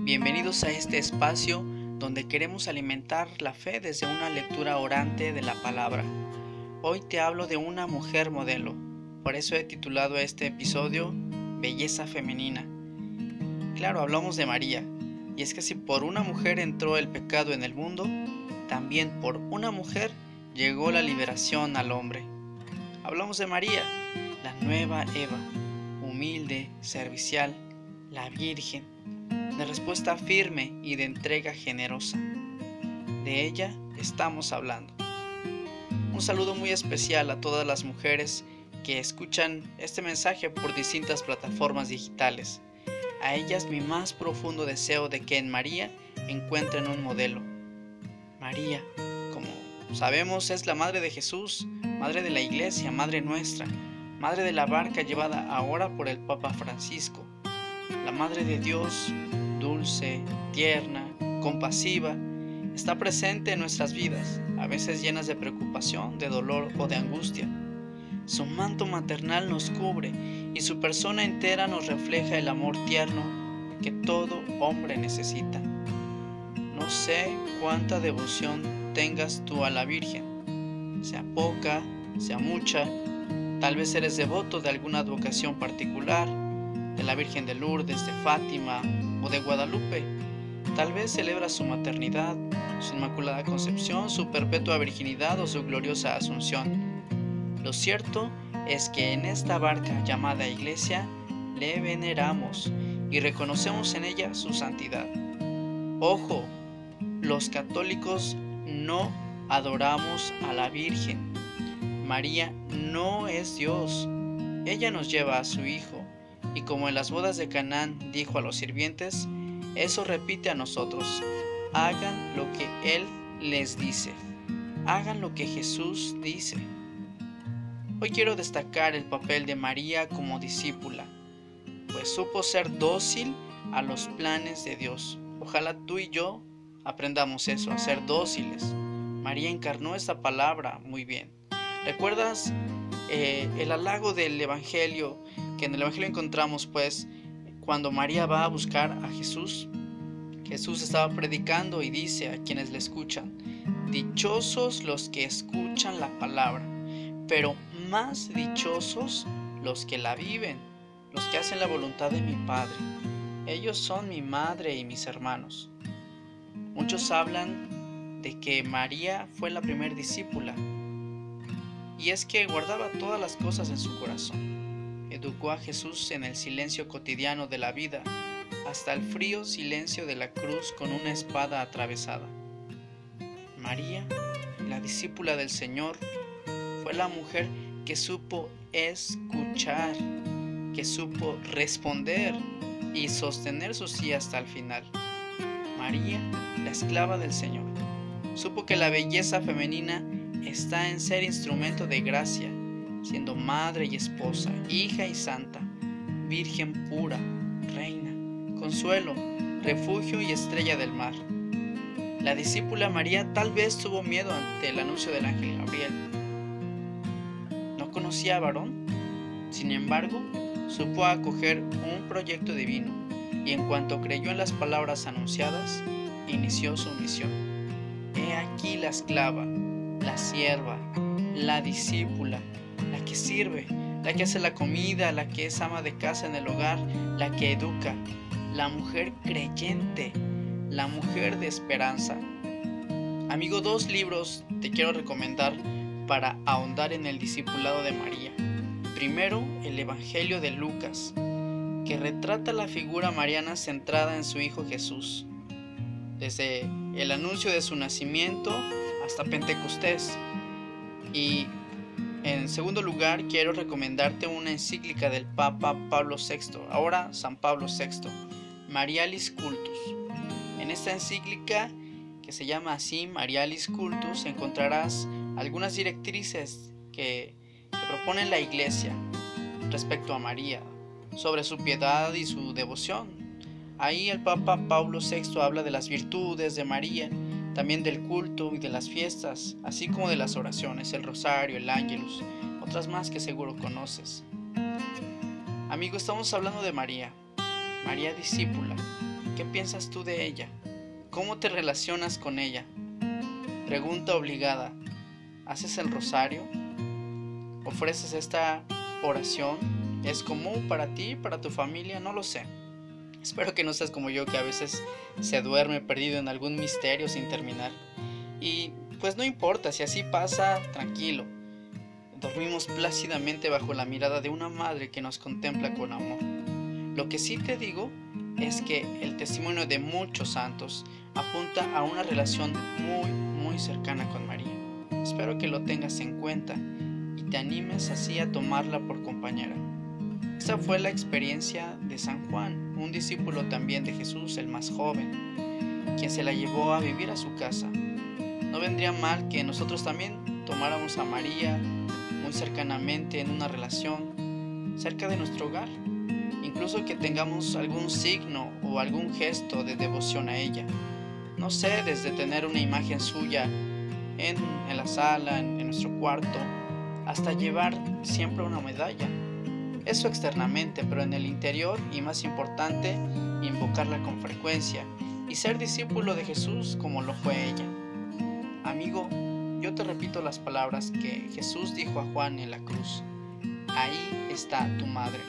Bienvenidos a este espacio donde queremos alimentar la fe desde una lectura orante de la palabra. Hoy te hablo de una mujer modelo, por eso he titulado este episodio Belleza Femenina. Claro, hablamos de María, y es que si por una mujer entró el pecado en el mundo, también por una mujer llegó la liberación al hombre. Hablamos de María, la nueva Eva, humilde, servicial, la Virgen, de respuesta firme y de entrega generosa. De ella estamos hablando. Un saludo muy especial a todas las mujeres que escuchan este mensaje por distintas plataformas digitales. A ellas mi más profundo deseo de que en María encuentren un modelo. María, como sabemos, es la Madre de Jesús, Madre de la Iglesia, Madre nuestra, Madre de la barca llevada ahora por el Papa Francisco la Madre de Dios, dulce, tierna, compasiva, está presente en nuestras vidas, a veces llenas de preocupación, de dolor o de angustia. Su manto maternal nos cubre y su persona entera nos refleja el amor tierno que todo hombre necesita. No sé cuánta devoción tengas tú a la Virgen, sea poca, sea mucha, tal vez eres devoto de alguna advocación particular, de la Virgen de Lourdes, de Fátima de Guadalupe. Tal vez celebra su maternidad, su inmaculada concepción, su perpetua virginidad o su gloriosa asunción. Lo cierto es que en esta barca llamada iglesia le veneramos y reconocemos en ella su santidad. Ojo, los católicos no adoramos a la Virgen. María no es Dios. Ella nos lleva a su Hijo y como en las bodas de Canaán dijo a los sirvientes, eso repite a nosotros. Hagan lo que Él les dice. Hagan lo que Jesús dice. Hoy quiero destacar el papel de María como discípula, pues supo ser dócil a los planes de Dios. Ojalá tú y yo aprendamos eso, a ser dóciles. María encarnó esta palabra muy bien. ¿Recuerdas eh, el halago del Evangelio que en el Evangelio encontramos pues cuando María va a buscar a Jesús, Jesús estaba predicando y dice a quienes le escuchan, dichosos los que escuchan la palabra, pero más dichosos los que la viven, los que hacen la voluntad de mi Padre. Ellos son mi madre y mis hermanos. Muchos hablan de que María fue la primer discípula, y es que guardaba todas las cosas en su corazón educó a Jesús en el silencio cotidiano de la vida, hasta el frío silencio de la cruz con una espada atravesada. María, la discípula del Señor, fue la mujer que supo escuchar, que supo responder y sostener su sí hasta el final. María, la esclava del Señor, supo que la belleza femenina está en ser instrumento de gracia siendo madre y esposa, hija y santa, virgen pura, reina, consuelo, refugio y estrella del mar. La discípula María tal vez tuvo miedo ante el anuncio del ángel Gabriel. No conocía a varón, sin embargo, supo acoger un proyecto divino y en cuanto creyó en las palabras anunciadas, inició su misión. He aquí la esclava, la sierva, la discípula, la que sirve, la que hace la comida, la que es ama de casa en el hogar, la que educa, la mujer creyente, la mujer de esperanza. Amigo, dos libros te quiero recomendar para ahondar en el discipulado de María. Primero, el Evangelio de Lucas, que retrata la figura mariana centrada en su Hijo Jesús, desde el anuncio de su nacimiento hasta Pentecostés. Y en segundo lugar, quiero recomendarte una encíclica del Papa Pablo VI, ahora San Pablo VI, Marialis Cultus. En esta encíclica, que se llama así Marialis Cultus, encontrarás algunas directrices que, que proponen la Iglesia respecto a María, sobre su piedad y su devoción. Ahí el Papa Pablo VI habla de las virtudes de María, también del culto y de las fiestas, así como de las oraciones, el rosario, el ángelus, otras más que seguro conoces. Amigo, estamos hablando de María, María discípula. ¿Qué piensas tú de ella? ¿Cómo te relacionas con ella? Pregunta obligada. ¿Haces el rosario? ¿Ofreces esta oración? ¿Es común para ti, para tu familia? No lo sé. Espero que no seas como yo que a veces se duerme perdido en algún misterio sin terminar. Y pues no importa, si así pasa, tranquilo. Dormimos plácidamente bajo la mirada de una madre que nos contempla con amor. Lo que sí te digo es que el testimonio de muchos santos apunta a una relación muy, muy cercana con María. Espero que lo tengas en cuenta y te animes así a tomarla por compañera. Esa fue la experiencia de San Juan, un discípulo también de Jesús, el más joven, quien se la llevó a vivir a su casa. No vendría mal que nosotros también tomáramos a María muy cercanamente en una relación cerca de nuestro hogar, incluso que tengamos algún signo o algún gesto de devoción a ella. No sé, desde tener una imagen suya en, la sala, en nuestro cuarto, hasta llevar siempre una medalla eso externamente, pero en el interior y más importante, invocarla con frecuencia y ser discípulo de Jesús como lo fue ella. Amigo, yo te repito las palabras que Jesús dijo a Juan en la cruz. Ahí está tu madre.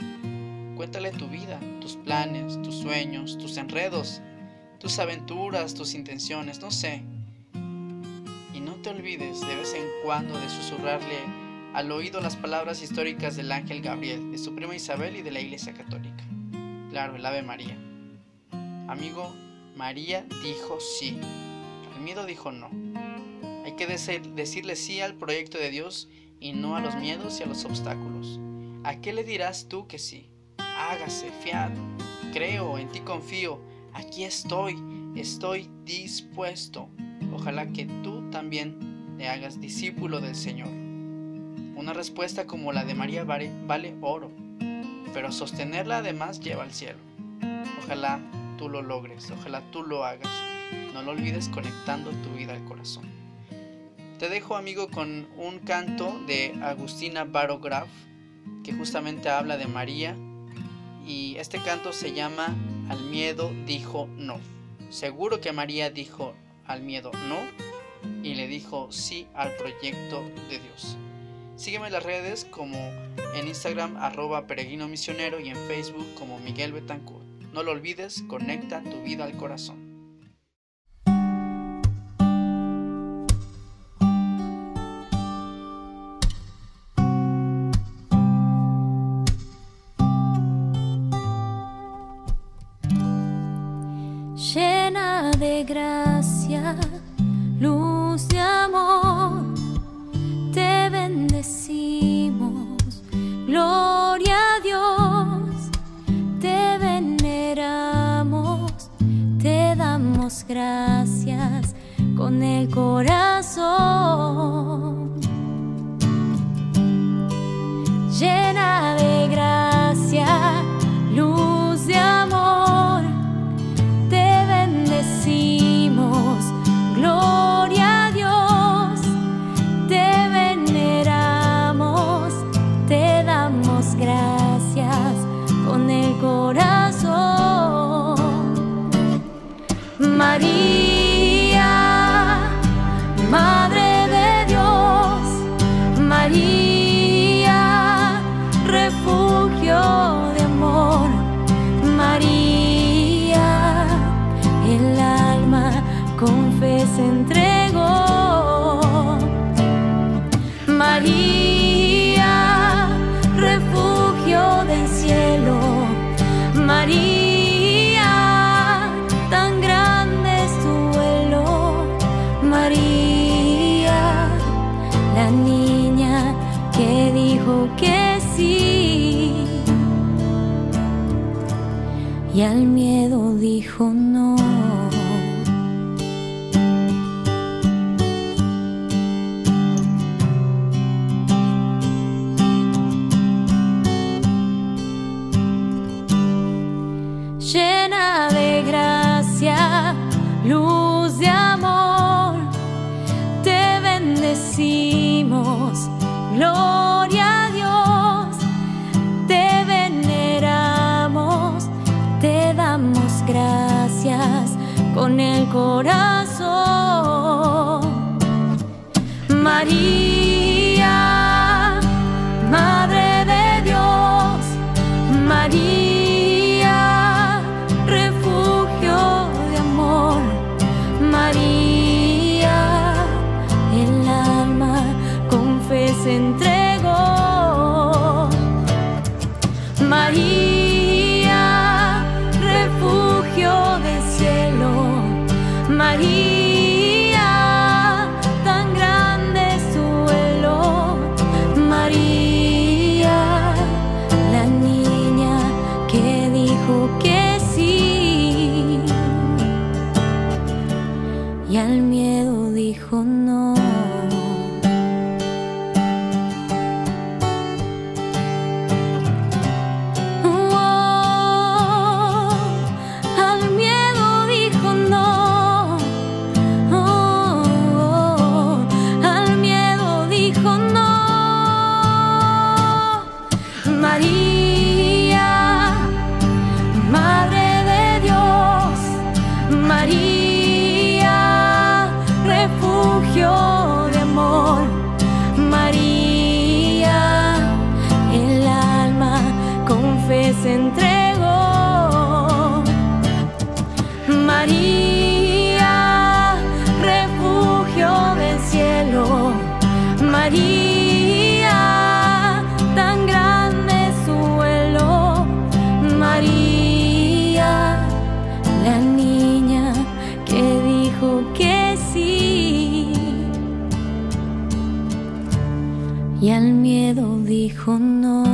Cuéntale tu vida, tus planes, tus sueños, tus enredos, tus aventuras, tus intenciones, no sé. Y no te olvides de vez en cuando de susurrarle al oído las palabras históricas del ángel Gabriel, de su prima Isabel y de la Iglesia Católica. Claro, el Ave María. Amigo, María dijo sí. El miedo dijo no. Hay que decirle sí al proyecto de Dios y no a los miedos y a los obstáculos. ¿A qué le dirás tú que sí? Hágase, fiado. Creo, en ti confío. Aquí estoy, estoy dispuesto. Ojalá que tú también te hagas discípulo del Señor. Una respuesta como la de María vale, oro, pero sostenerla además lleva al cielo. Ojalá tú lo logres, ojalá tú lo hagas. No lo olvides conectando tu vida al corazón. Te dejo amigo con un canto de Agustina Barograf que justamente habla de María y este canto se llama Al miedo dijo no. Seguro que María dijo al miedo no y le dijo sí al proyecto de Dios. Sígueme en las redes como en Instagram arroba peregrino misionero y en Facebook como Miguel Betancourt. No lo olvides, conecta tu vida al corazón. Corazón. Y al miedo dijo. corazón. María. María, tan grande su heló. María, la niña que dijo que sí, y al miedo dijo no. guía, tan grande su vuelo, María, la niña que dijo que sí. Y al miedo dijo no.